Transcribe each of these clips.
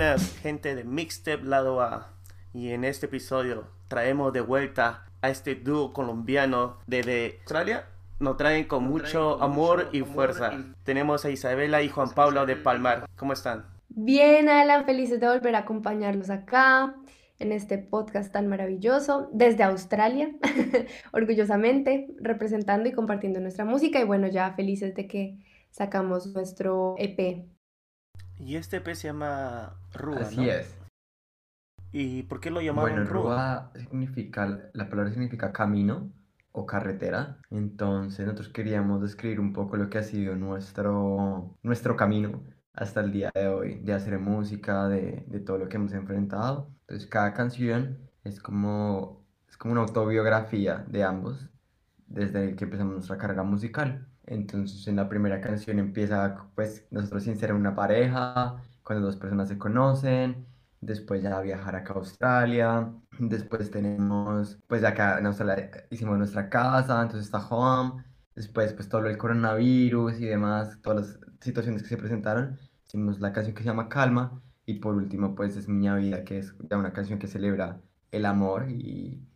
buenas gente de Mixtape Lado A y en este episodio traemos de vuelta a este dúo colombiano desde Australia. Nos traen con mucho amor y fuerza. Tenemos a Isabela y Juan Pablo de Palmar. ¿Cómo están? Bien, Alan, felices de volver a acompañarlos acá en este podcast tan maravilloso desde Australia, orgullosamente representando y compartiendo nuestra música y bueno, ya felices de que sacamos nuestro EP. Y este EP se llama Rúa, Así es. ¿Y por qué lo llamaron Bueno, Rúa? Rúa significa, la palabra significa camino o carretera. Entonces nosotros queríamos describir un poco lo que ha sido nuestro, nuestro camino hasta el día de hoy, de hacer música, de, de todo lo que hemos enfrentado. Entonces cada canción es como, es como una autobiografía de ambos desde que empezamos nuestra carrera musical. Entonces en la primera canción empieza pues nosotros sin ser una pareja, cuando dos personas se conocen, después ya viajar acá a Australia, después tenemos pues acá en Australia hicimos nuestra casa, entonces está home, después pues todo el coronavirus y demás, todas las situaciones que se presentaron, hicimos la canción que se llama Calma y por último pues es Miña Vida, que es ya una canción que celebra el amor y,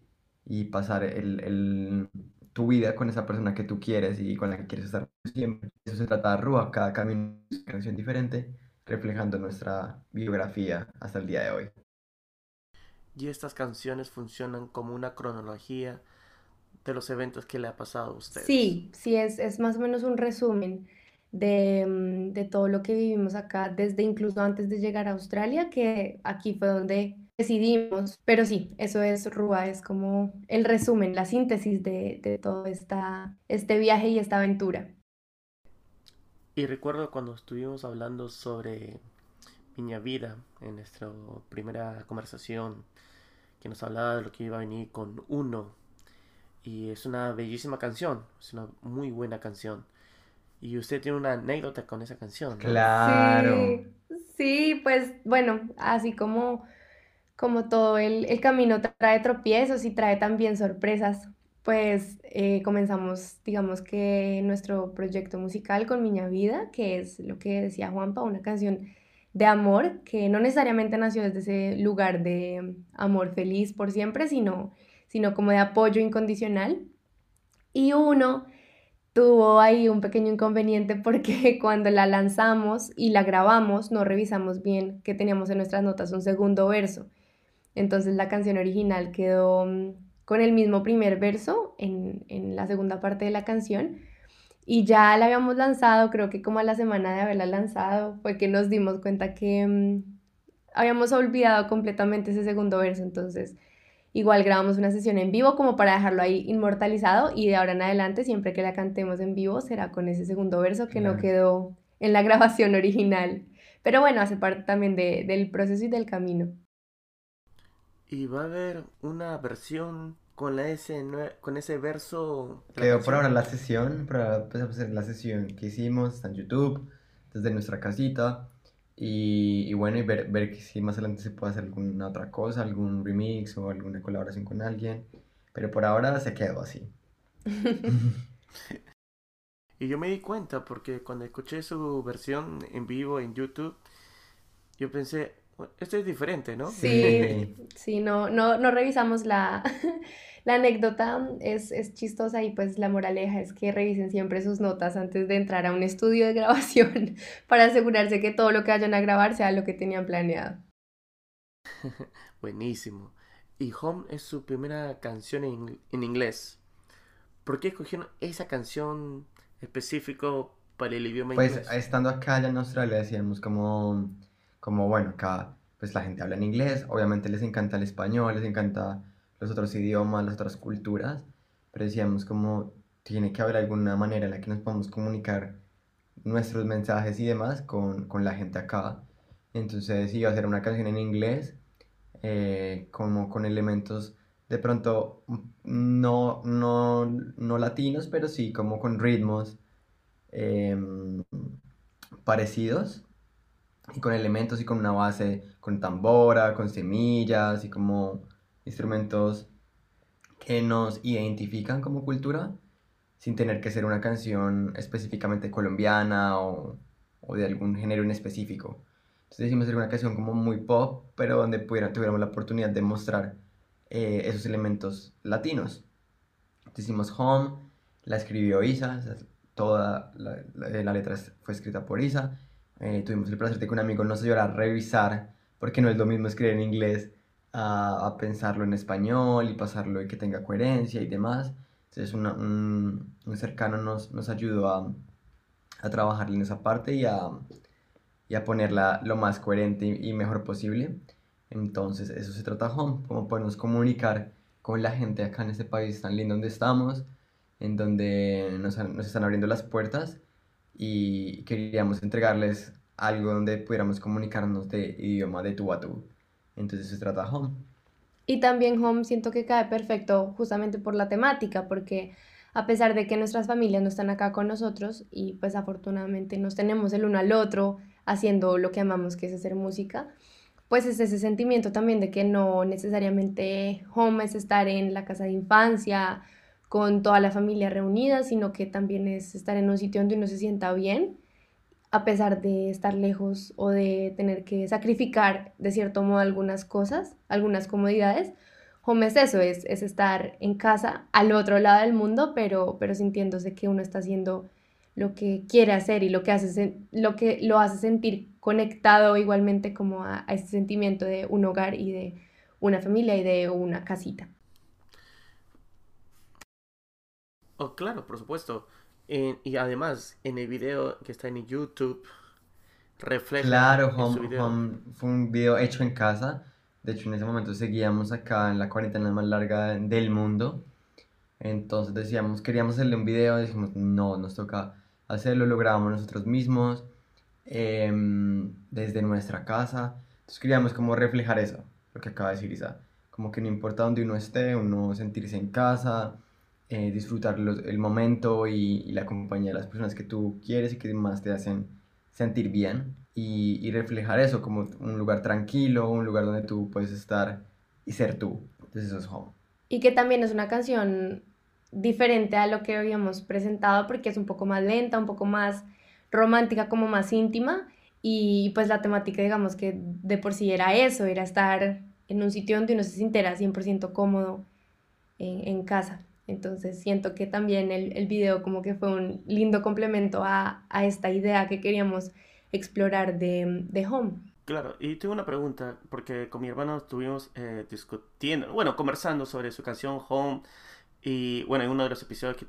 y pasar el, el tu vida con esa persona que tú quieres y con la que quieres estar siempre. Eso se trata de Rúa, cada camino es una canción diferente, reflejando nuestra biografía hasta el día de hoy. Y estas canciones funcionan como una cronología de los eventos que le ha pasado a ustedes. Sí, sí, es, es más o menos un resumen de, mm, de todo lo que vivimos acá, desde incluso antes de llegar a Australia, que aquí fue donde decidimos, pero sí, eso es Rúa, es como el resumen, la síntesis de, de todo esta, este viaje y esta aventura. Y recuerdo cuando estuvimos hablando sobre Miña Vida en nuestra primera conversación, que nos hablaba de lo que iba a venir con Uno. Y es una bellísima canción, es una muy buena canción. Y usted tiene una anécdota con esa canción, ¿no? Claro. Sí, sí, pues bueno, así como, como todo el, el camino trae tropiezos y trae también sorpresas, pues eh, comenzamos, digamos que nuestro proyecto musical con Miña Vida, que es lo que decía Juanpa, una canción de amor que no necesariamente nació desde ese lugar de amor feliz por siempre, sino, sino como de apoyo incondicional. Y uno tuvo ahí un pequeño inconveniente porque cuando la lanzamos y la grabamos no revisamos bien que teníamos en nuestras notas un segundo verso. Entonces la canción original quedó mm, con el mismo primer verso en, en la segunda parte de la canción y ya la habíamos lanzado, creo que como a la semana de haberla lanzado fue que nos dimos cuenta que mm, habíamos olvidado completamente ese segundo verso, entonces igual grabamos una sesión en vivo como para dejarlo ahí inmortalizado y de ahora en adelante siempre que la cantemos en vivo será con ese segundo verso que no quedó en la grabación original. Pero bueno, hace parte también de- del proceso y del camino. Y va a haber una versión con, la ese, nue- con ese verso. Quedó por ahora la sesión, por ahora empezamos a hacer la sesión que hicimos, está en YouTube, desde nuestra casita. Y, y bueno, y ver, ver que si más adelante se puede hacer alguna otra cosa, algún remix o alguna colaboración con alguien. Pero por ahora se quedó así. Y yo me di cuenta porque cuando escuché su versión en vivo en YouTube, yo pensé, "Bueno, esto es diferente, ¿no? Sí, sí, no, no, no revisamos la, la anécdota, es, es chistosa y pues la moraleja es que revisen siempre sus notas antes de entrar a un estudio de grabación para asegurarse que todo lo que vayan a grabar sea lo que tenían planeado. Buenísimo. Y Home es su primera canción en, en inglés. ¿Por qué escogieron esa canción específico para el idioma Pues inglés? estando acá allá en Australia decíamos como, como bueno, acá pues la gente habla en inglés, obviamente les encanta el español, les encanta los otros idiomas, las otras culturas, pero decíamos como tiene que haber alguna manera en la que nos podamos comunicar nuestros mensajes y demás con, con la gente acá. Entonces iba a ser una canción en inglés, eh, como con elementos de pronto no, no, no latinos, pero sí como con ritmos em, parecidos y con elementos y con una base, con tambora, con semillas y como instrumentos que nos identifican como cultura sin tener que ser una canción específicamente colombiana o, o de algún género en específico. Entonces decidimos hacer una canción como muy pop, pero donde pudiera, tuviéramos la oportunidad de mostrar eh, esos elementos latinos. Entonces hicimos Home, la escribió Isa, toda la, la, letra fue escrita por Isa. Eh, tuvimos el placer de que un amigo nos ayudara a revisar, porque no es lo mismo escribir en inglés a, a pensarlo en español y pasarlo y que tenga coherencia y demás. Entonces un, un, cercano nos, nos ayudó a, a, trabajar en esa parte y a, y a ponerla lo más coherente y, mejor posible. Entonces eso se trata Home, cómo podemos comunicar con la gente acá en este país tan lindo donde estamos, en donde nos, nos están abriendo las puertas y queríamos entregarles algo donde pudiéramos comunicarnos de idioma de tú a tú. Entonces se trata Home. Y también Home siento que cae perfecto justamente por la temática, porque a pesar de que nuestras familias no están acá con nosotros y pues afortunadamente nos tenemos el uno al otro haciendo lo que amamos que es hacer música, pues es ese sentimiento también de que no necesariamente home es estar en la casa de infancia con toda la familia reunida, sino que también es estar en un sitio donde uno se sienta bien a pesar de estar lejos o de tener que sacrificar de cierto modo algunas cosas, algunas comodidades. Home es eso, es, es estar en casa al otro lado del mundo, pero, pero sintiéndose que uno está haciendo lo que quiere hacer y lo que, hace, lo, que lo hace sentir conectado igualmente como a, a ese sentimiento de un hogar y de una familia y de una casita. Oh, claro, por supuesto y además, en el video que está en YouTube, refleja. Claro, home, fue un video hecho en casa. De hecho, en ese momento seguíamos acá en la cuarentena más larga del mundo. Entonces decíamos, queríamos hacerle un video, dijimos, no, nos toca hacerlo, lo grabamos nosotros mismos, em, desde nuestra casa. Entonces queríamos como reflejar eso, lo que acaba de decir Isa. Como que no importa dónde uno esté, uno sentirse en casa, eh, disfrutar el momento y, la compañía de las personas que tú quieres y que más te hacen sentir bien y, reflejar eso como un lugar tranquilo, un lugar donde tú puedes estar y ser tú. Entonces eso es Home. Y que también es una canción diferente a lo que habíamos presentado porque es un poco más lenta, un poco más romántica, como más íntima y pues la temática digamos que de por sí era eso, era estar en un sitio donde uno se sintiera 100% cómodo en, en casa. Entonces siento que también el, el video como que fue un lindo complemento a, a esta idea que queríamos explorar de, de, Home. Claro, y tengo una pregunta, porque con mi hermano estuvimos eh, discutiendo, bueno, conversando sobre su canción Home, y bueno, en uno de los episodios que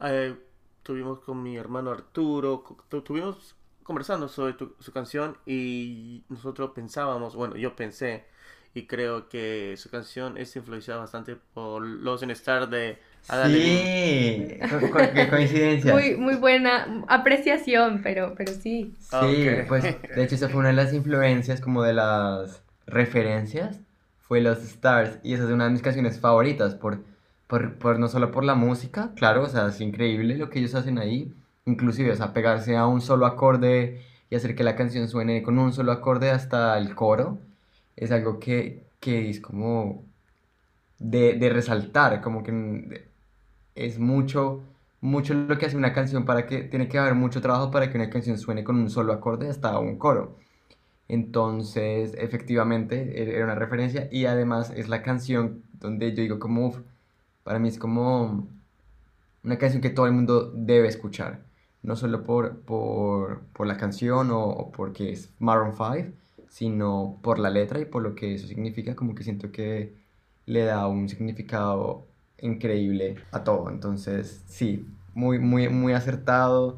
eh, tuvimos con mi hermano Arturo, estuvimos conversando sobre su canción y nosotros pensábamos, bueno, yo pensé y creo que su canción es influenciada bastante por Los en Star de Sí, qué coincidencia. Muy, muy buena apreciación, pero, pero sí. Sí, pues de hecho esa fue una de las influencias, como de las referencias, fue Los Stars, y esa es una de mis canciones favoritas, por, por, por no solo por la música, claro, o sea, es increíble lo que ellos hacen ahí, inclusive, o sea, pegarse a un solo acorde y hacer que la canción suene con un solo acorde hasta el coro es algo que, es como de, resaltar, como que es mucho, mucho lo que hace una canción para que, tiene que haber mucho trabajo para que una canción suene con un solo acorde hasta un coro. Entonces, efectivamente, e, era una referencia y además es la canción donde yo digo como, para mí es como una canción que todo el mundo debe escuchar, no solo por, por, la canción o, o porque es Maroon 5, sino por la letra y por lo que eso significa, como que siento que le da un significado increíble a todo. Entonces, sí, muy, muy, muy acertado,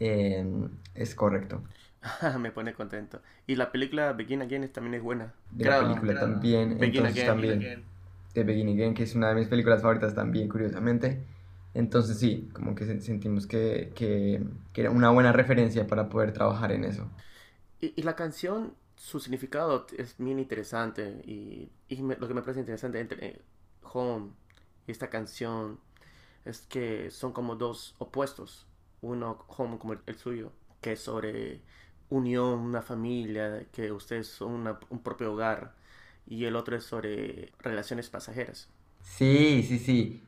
em, es correcto. Me pone contento. Y la película Begin Again también es buena. la película también, entonces también. De Begin Again, que es una de mis películas favoritas también, curiosamente. Entonces sí, como que sentimos que, que, era una buena referencia para poder trabajar en eso. Y, y la canción su significado es bien interesante y, lo que me parece interesante entre Home y esta canción es que son como dos opuestos. Uno, Home como el, suyo, que es sobre unión, una familia, que ustedes son un propio hogar. Y el otro es sobre relaciones pasajeras. Sí, sí, sí.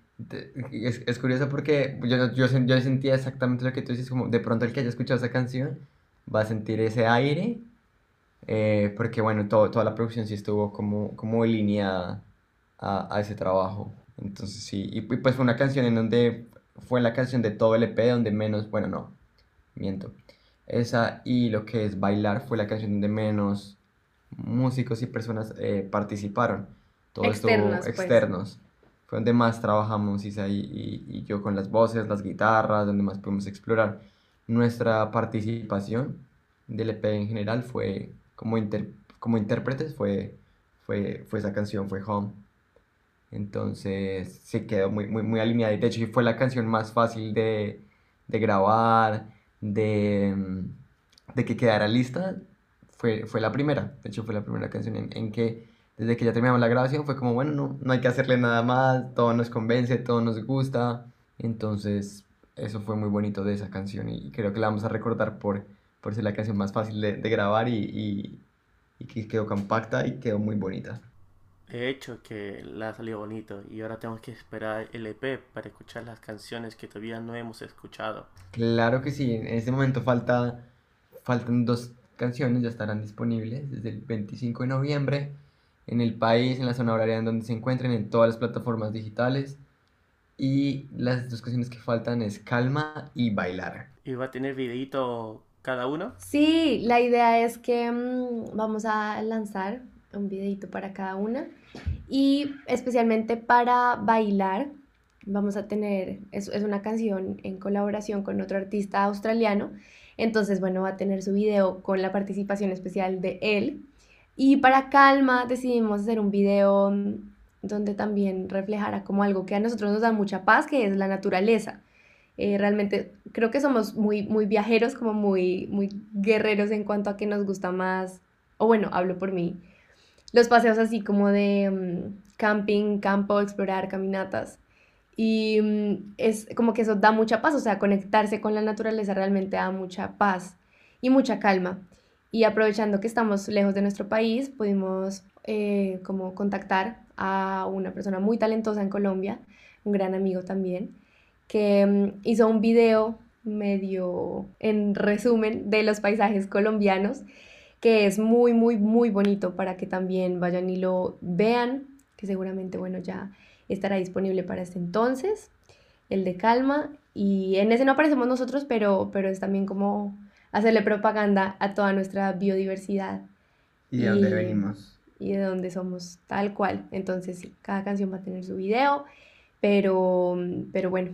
Es, curioso porque yo, yo, yo sentía exactamente lo que tú dices, como de pronto el que haya escuchado esa canción va a sentir ese aire eh, porque bueno, todo, toda la producción sí estuvo como, como alineada a, a ese trabajo. Entonces sí, y, pues fue una canción en donde fue la canción de todo el EP donde menos, bueno, no, miento. Esa y lo que es Bailar fue la canción donde menos músicos y personas eh, participaron. Todo externos, estuvo pues. externos. Fue donde más trabajamos Isa y, y, y, yo con las voces, las guitarras, donde más pudimos explorar. Nuestra participación del EP en general fue como, como intérpretes, fue, fue, fue esa canción, fue Home. Entonces se quedó muy, muy, muy alineada. De hecho, fue la canción más fácil de, de grabar, de, de que quedara lista. Fue, fue la primera. De hecho, fue la primera canción en, en que desde que ya terminamos la grabación fue como, bueno, no, no hay que hacerle nada más, todo nos convence, todo nos gusta. Entonces, eso fue muy bonito de esa canción y creo que la vamos a recordar por, por ser la canción más fácil de, de grabar y, y, y que quedó compacta y quedó muy bonita. De hecho, que la ha salido bonito y ahora tenemos que esperar el EP para escuchar las canciones que todavía no hemos escuchado. Claro que sí, en este momento falta, faltan dos canciones, ya estarán disponibles desde el 25 de noviembre en el país, en la zona horaria en donde se encuentren, en todas las plataformas digitales. Y las dos canciones que faltan es Calma y Bailar. ¿Y va a tener videito cada uno? Sí, la idea es que mmm, vamos a lanzar un videito para cada una. Y especialmente para bailar, vamos a tener, es, es, una canción en colaboración con otro artista australiano. Entonces, bueno, va a tener su video con la participación especial de él. Y para calma decidimos hacer un video donde también reflejara como algo que a nosotros nos da mucha paz, que es la naturaleza. Eh, realmente creo que somos muy, muy viajeros, como muy, muy guerreros en cuanto a que nos gusta más, o bueno, hablo por mí, los paseos así como de um, camping, campo, explorar, caminatas. Y um, es como que eso da mucha paz, o sea, conectarse con la naturaleza realmente da mucha paz y mucha calma. Y aprovechando que estamos lejos de nuestro país, pudimos eh, como contactar a una persona muy talentosa en Colombia, un gran amigo también, que um, hizo un video medio en resumen de los paisajes colombianos que es muy, muy, muy bonito para que también vayan y lo vean, que seguramente, bueno, ya estará disponible para este entonces, el de Calma, y en ese no aparecemos nosotros, pero, pero es también como hacerle propaganda a toda nuestra biodiversidad. Y de dónde venimos. Y de dónde somos, tal cual. Entonces, sí, cada canción va a tener su video, pero, pero bueno,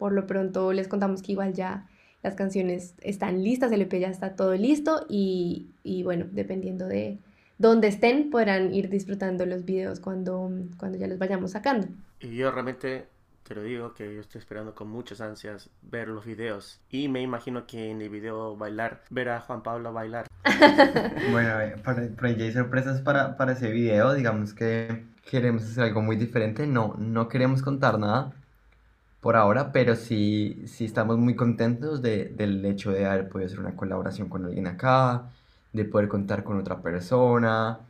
por lo pronto les contamos que igual ya las canciones están listas, el EP ya está todo listo y, y bueno, dependiendo de dónde estén, podrán ir disfrutando los videos cuando, cuando ya los vayamos sacando. Y yo realmente te lo digo que yo estoy esperando con muchas ansias ver los videos. Y me imagino que en el video bailar, ver a Juan Pablo bailar. bueno, por, ahí hay sorpresas para, para ese video. Digamos que queremos hacer algo muy diferente. No, no queremos contar nada por ahora, pero sí, sí estamos muy contentos de, del hecho de haber podido hacer una colaboración con alguien acá, de poder contar con otra persona,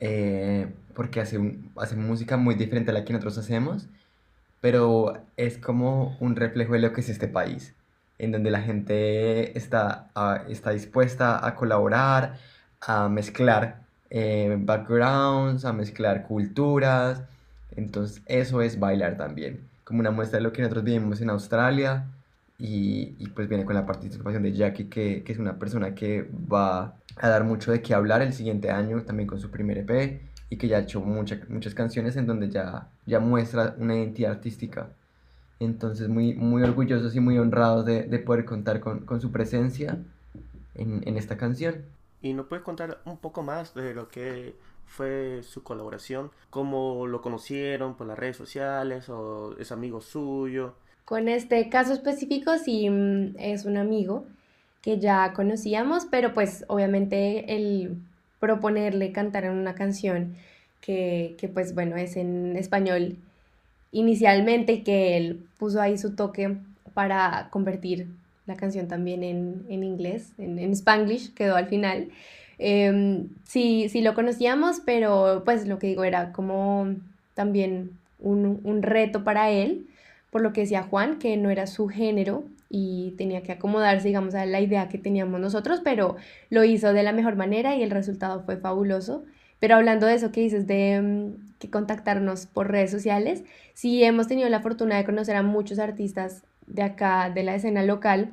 eh, porque hace, hace música muy diferente a la que nosotros hacemos, pero es como un reflejo de lo que es este país, en donde la gente está, ah, está dispuesta a colaborar, a mezclar eh, backgrounds, a mezclar culturas, entonces eso es bailar también como una muestra de lo que nosotros vivimos en Australia y, y pues viene con la participación de Jackie que, que, es una persona que va a dar mucho de qué hablar el siguiente año también con su primer EP y que ya ha hecho muchas muchas canciones en donde ya, ya muestra una identidad artística. Entonces muy, muy orgullosos y muy honrados de, de poder contar con, con su presencia en, en esta canción. ¿Y nos puedes contar un poco más de lo que fue su colaboración? ¿Cómo lo conocieron por las redes sociales o es amigo suyo? Con este caso específico sí mm, es un amigo que ya conocíamos, pero pues obviamente el proponerle cantar en una canción que, que pues bueno es en español inicialmente y que él puso ahí su toque para convertir la canción también en, en inglés, en, en spanglish quedó al final. Eh, sí, lo conocíamos, pero pues lo que digo era como también un, un, reto para él, por lo que decía Juan, que no era su género y tenía que acomodarse, digamos, a la idea que teníamos nosotros, pero lo hizo de la mejor manera y el resultado fue fabuloso. Pero hablando de eso que dices, de mm, que contactarnos por redes sociales, sí hemos tenido la fortuna de conocer a muchos artistas de acá, de la escena local,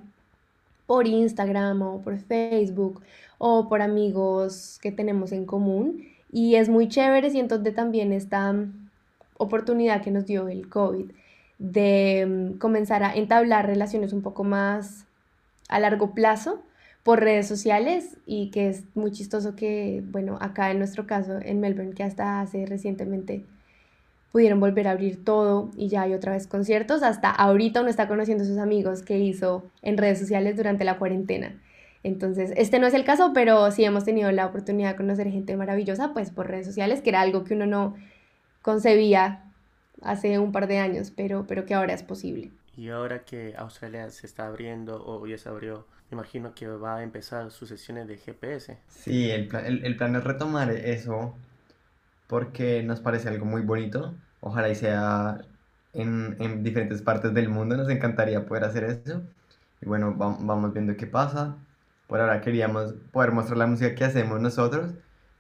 por Instagram o por Facebook o por amigos que tenemos en común. Y es muy chévere, y entonces también esta mm, oportunidad que nos dio el COVID de mm, comenzar a entablar relaciones un poco más a largo plazo por redes sociales y que es muy chistoso que, bueno, acá en nuestro caso en Melbourne, que hasta hace recientemente pudieron volver a abrir todo y ya hay otra vez conciertos, hasta ahorita uno está conociendo a sus amigos que hizo en redes sociales durante la cuarentena. Entonces, este no es el caso, pero sí hemos tenido la oportunidad de conocer gente maravillosa, pues por redes sociales, que era algo que uno no concebía hace un par de años, pero, pero que ahora es posible. Y ahora que Australia se está abriendo o ya se abrió, me imagino que va a empezar sus sesiones de GPS. Sí, el, el, plan es retomar eso porque nos parece algo muy bonito. Ojalá y sea en, en diferentes partes del mundo, nos encantaría poder hacer eso. Y bueno, vamos viendo qué pasa. Por ahora queríamos poder mostrar la música que hacemos nosotros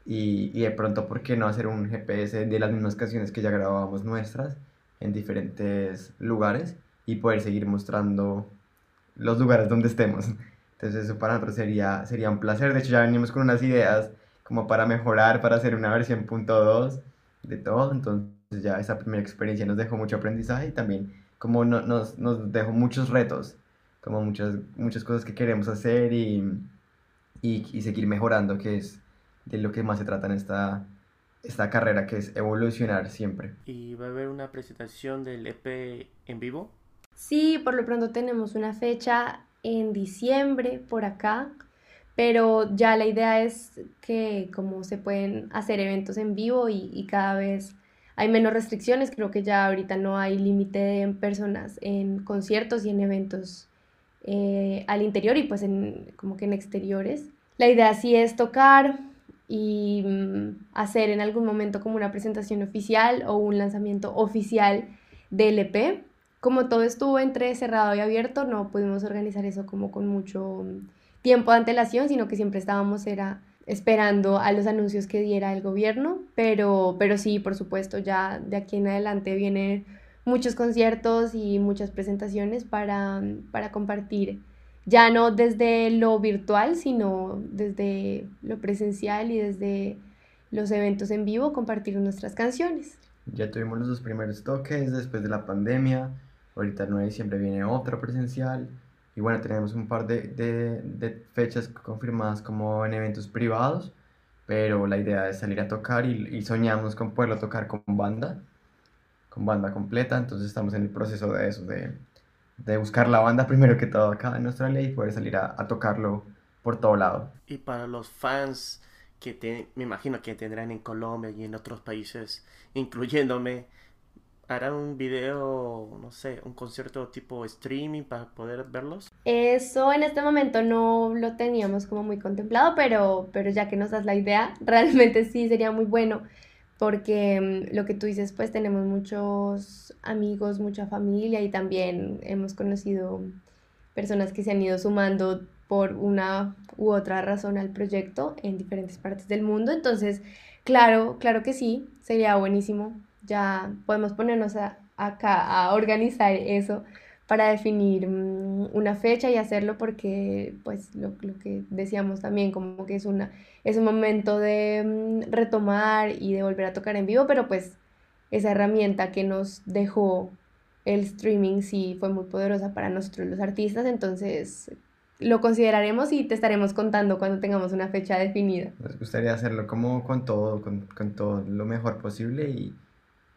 y, y, de pronto, ¿por qué no hacer un GPS de las mismas canciones que ya grabábamos nuestras en diferentes lugares y poder seguir mostrando los lugares donde estemos? Entonces eso para nosotros sería, sería un placer. De hecho ya venimos con unas ideas como para mejorar, para hacer una versión punto 2 de todo. Entonces ya esa primera experiencia nos dejó mucho aprendizaje y también como no, nos, nos dejó muchos retos, como muchas, muchas cosas que queremos hacer y, y, y seguir mejorando, que es de lo que más se trata en esta, esta carrera, que es evolucionar siempre. ¿Y va a haber una presentación del EP en vivo? Sí, por lo pronto tenemos una fecha en diciembre por acá, pero ya la idea es que como se pueden hacer eventos en vivo y, cada vez hay menos restricciones, creo que ya ahorita no hay límite de personas en conciertos y en eventos eh, al interior y pues en, como que en exteriores. La idea sí es tocar, y mm, hacer en algún momento como una presentación oficial o un lanzamiento oficial del EP. Como todo estuvo entre cerrado y abierto, no pudimos organizar eso como con mucho mm, tiempo de antelación, sino que siempre estábamos era esperando a los anuncios que diera el gobierno, pero, pero sí, por supuesto, ya de aquí en adelante vienen muchos conciertos y muchas presentaciones para, mm, para compartir ya no desde lo virtual, sino desde lo presencial y desde los eventos en vivo, compartir nuestras canciones. Ya tuvimos los dos primeros toques después de la pandemia, ahorita el 9 de diciembre viene otra presencial y bueno, tenemos un par de, de, de fechas confirmadas como en eventos privados, pero la idea es salir a tocar y, y soñamos con poderlo tocar con banda, con banda completa, entonces estamos en el proceso de eso, de de buscar la banda primero que todo acá en Australia y poder salir a, tocarlo por todo lado. Y para los fans que me imagino que tendrán en Colombia y en otros países, incluyéndome, harán un video, no sé, un concierto tipo streaming para poder verlos? Eso en este momento no lo teníamos como muy contemplado, pero, pero ya que nos das la idea, realmente sí sería muy bueno porque mm, lo que tú dices, pues tenemos muchos amigos, mucha familia y también hemos conocido personas que se han ido sumando por una u otra razón al proyecto en diferentes partes del mundo. Entonces, claro, claro que sí, sería buenísimo. Ya podemos ponernos acá a organizar eso para definir mm, una fecha y hacerlo porque, pues, lo, lo, que decíamos también, como que es, una, es un momento de mm, retomar y de volver a tocar en vivo, pero pues esa herramienta que nos dejó el streaming sí fue muy poderosa para nosotros los artistas, entonces lo consideraremos y te estaremos contando cuando tengamos una fecha definida. Nos gustaría hacerlo como con todo, con, con todo lo mejor posible y,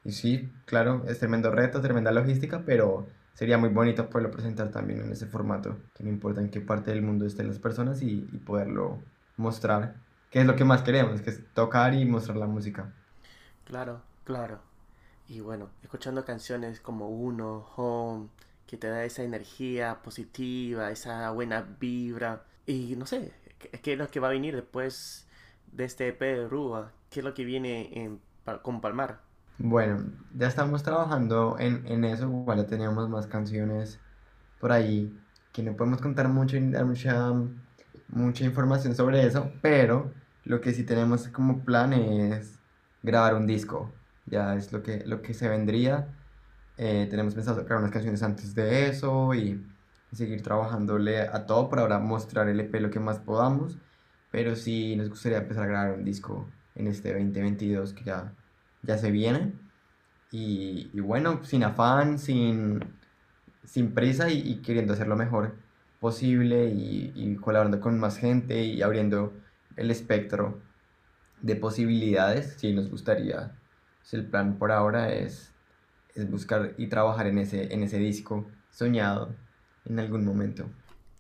y sí, claro, es tremendo reto, tremenda logística, pero sería muy bonito poderlo presentar también en ese formato, que no importa en qué parte del mundo estén las personas y, poderlo mostrar, que es lo que más queremos, que es tocar y mostrar la música. Claro, claro. Y bueno, escuchando canciones como Uno, Home, que te da esa energía positiva, esa buena vibra. Y no sé, ¿qué es lo que va a venir después de este EP de Rúa? ¿Qué es lo que viene en, con Palmar? Bueno, ya estamos trabajando en, en eso, igual ya teníamos más canciones por ahí que no podemos contar mucho y mucha, mucha información sobre eso, pero lo que sí tenemos como plan es grabar un disco. Ya es lo que, lo que se vendría. Eh, tenemos pensado sacar unas canciones antes de eso y, seguir trabajándole a todo por ahora mostrar el EP lo que más podamos. Pero sí nos gustaría empezar a grabar un disco en este 2022 que ya, ya se viene. Y, y bueno, sin afán, sin, sin prisa y, queriendo hacer lo mejor posible y, y colaborando con más gente y abriendo el espectro de posibilidades. Sí, nos gustaría, si el plan por ahora es, es buscar y trabajar en ese, en ese disco soñado en algún momento.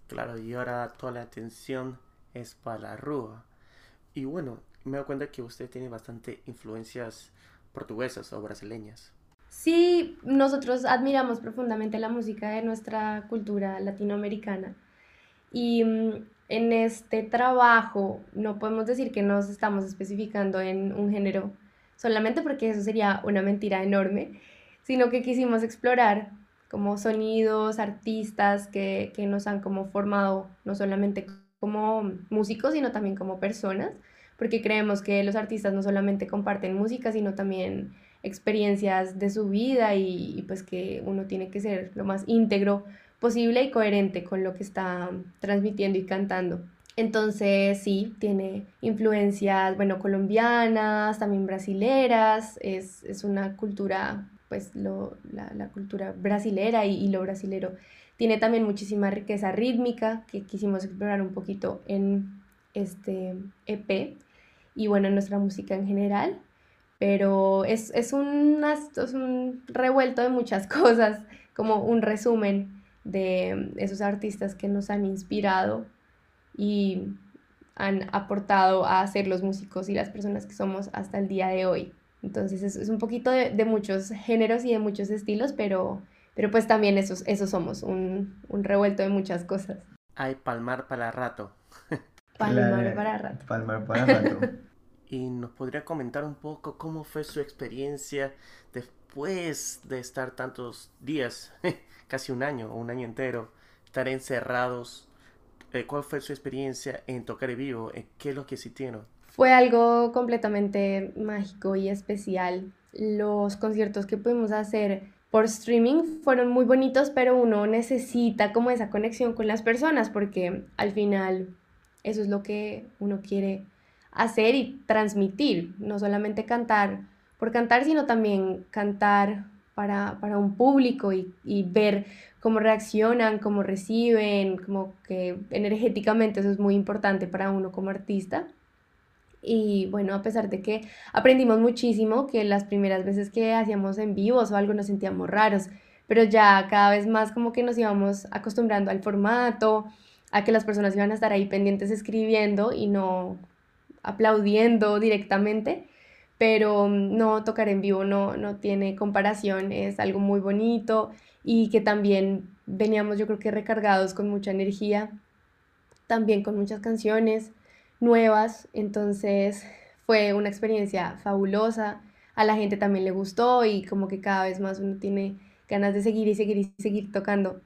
Claro, y ahora toda la atención es para la Rúa. Y bueno, me doy cuenta que usted tiene bastante influencias portuguesas o brasileñas. Sí, nosotros admiramos profundamente la música de nuestra cultura latinoamericana y mm, en este trabajo no podemos decir que nos estamos especificando en un género solamente porque eso sería una mentira enorme, sino que quisimos explorar como sonidos, artistas que, que nos han como formado no solamente como músicos, sino también como personas, porque creemos que los artistas no solamente comparten música, sino también experiencias de su vida y, y pues que uno tiene que ser lo más íntegro posible y coherente con lo que está transmitiendo y cantando. Entonces sí, tiene influencias, bueno, colombianas, también brasileras, es, es una cultura, pues lo, la, la, cultura brasilera y, y, lo brasilero tiene también muchísima riqueza rítmica que quisimos explorar un poquito en este EP y bueno, en nuestra música en general, pero es, es, una, es un revuelto de muchas cosas, como un resumen de esos artistas que nos han inspirado y han aportado a ser los músicos y las personas que somos hasta el día de hoy. Entonces es, es un poquito de, de, muchos géneros y de muchos estilos, pero, pero pues también esos, esos somos, un, un revuelto de muchas cosas. Hay palmar para rato. palmar La, para rato. Palmar para rato. y nos podría comentar un poco cómo fue su experiencia después de estar tantos días casi un año o un año entero, estar encerrados. Eh, ¿Cuál fue su experiencia en tocar en vivo? Eh, ¿Qué es lo que sintieron? Fue algo completamente mágico y especial. Los conciertos que pudimos hacer por streaming fueron muy bonitos, pero uno necesita como esa conexión con las personas porque al final eso es lo que uno quiere hacer y transmitir, no solamente cantar por cantar, sino también cantar para, para un público y, y, ver cómo reaccionan, cómo reciben, como que energéticamente eso es muy importante para uno como artista. Y bueno, a pesar de que aprendimos muchísimo, que las primeras veces que hacíamos en vivos o algo nos sentíamos raros, pero ya cada vez más como que nos íbamos acostumbrando al formato, a que las personas iban a estar ahí pendientes escribiendo y no aplaudiendo directamente pero mm, no tocar en vivo no, no tiene comparación, es algo muy bonito y que también veníamos yo creo que recargados con mucha energía, también con muchas canciones nuevas, entonces fue una experiencia fabulosa, a la gente también le gustó y como que cada vez más uno tiene ganas de seguir y seguir y seguir tocando,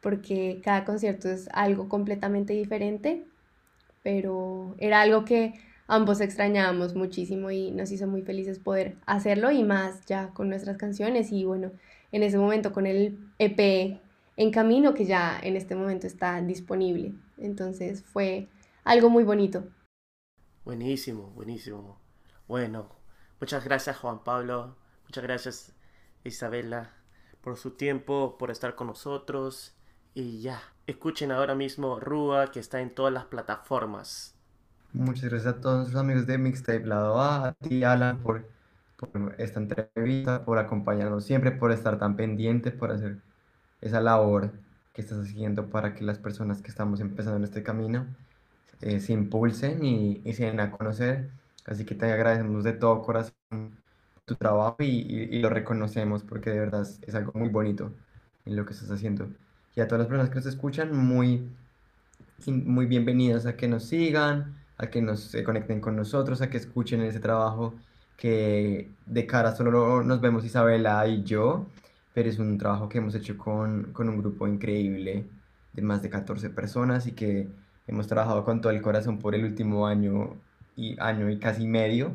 porque cada concierto es algo completamente diferente, pero era algo que ambos extrañábamos muchísimo y nos hizo muy felices poder hacerlo y más ya con nuestras canciones y bueno, en ese momento con el EP en camino que ya en este momento está disponible. Entonces fue algo muy bonito. Buenísimo, buenísimo. Bueno, muchas gracias Juan Pablo, muchas gracias Isabela por su tiempo, por estar con nosotros y ya, escuchen ahora mismo Rúa que está en todas las plataformas. Muchas gracias a todos los amigos de Mixtape Lado A, a ti Alan por, esta entrevista, por acompañarnos siempre, por estar tan pendiente, por hacer esa labor que estás haciendo para que las personas que estamos empezando en este camino eh, se impulsen y, y, se den a conocer. Así que te agradecemos de todo corazón tu trabajo y lo reconocemos porque de verdad es, es, algo muy bonito en lo que estás haciendo. Y a todas las personas que nos escuchan, muy, muy bienvenidas a que nos sigan, a que nos se conecten con nosotros, a que escuchen ese trabajo que de cara solo nos vemos Isabela y yo, pero es un trabajo que hemos hecho con, con un grupo increíble de más de 14 personas y que hemos trabajado con todo el corazón por el último año y año y casi medio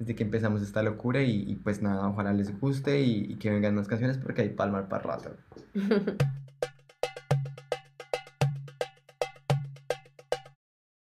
desde que empezamos esta locura y, y pues nada, ojalá les guste y, y que vengan más canciones porque hay palma para rato.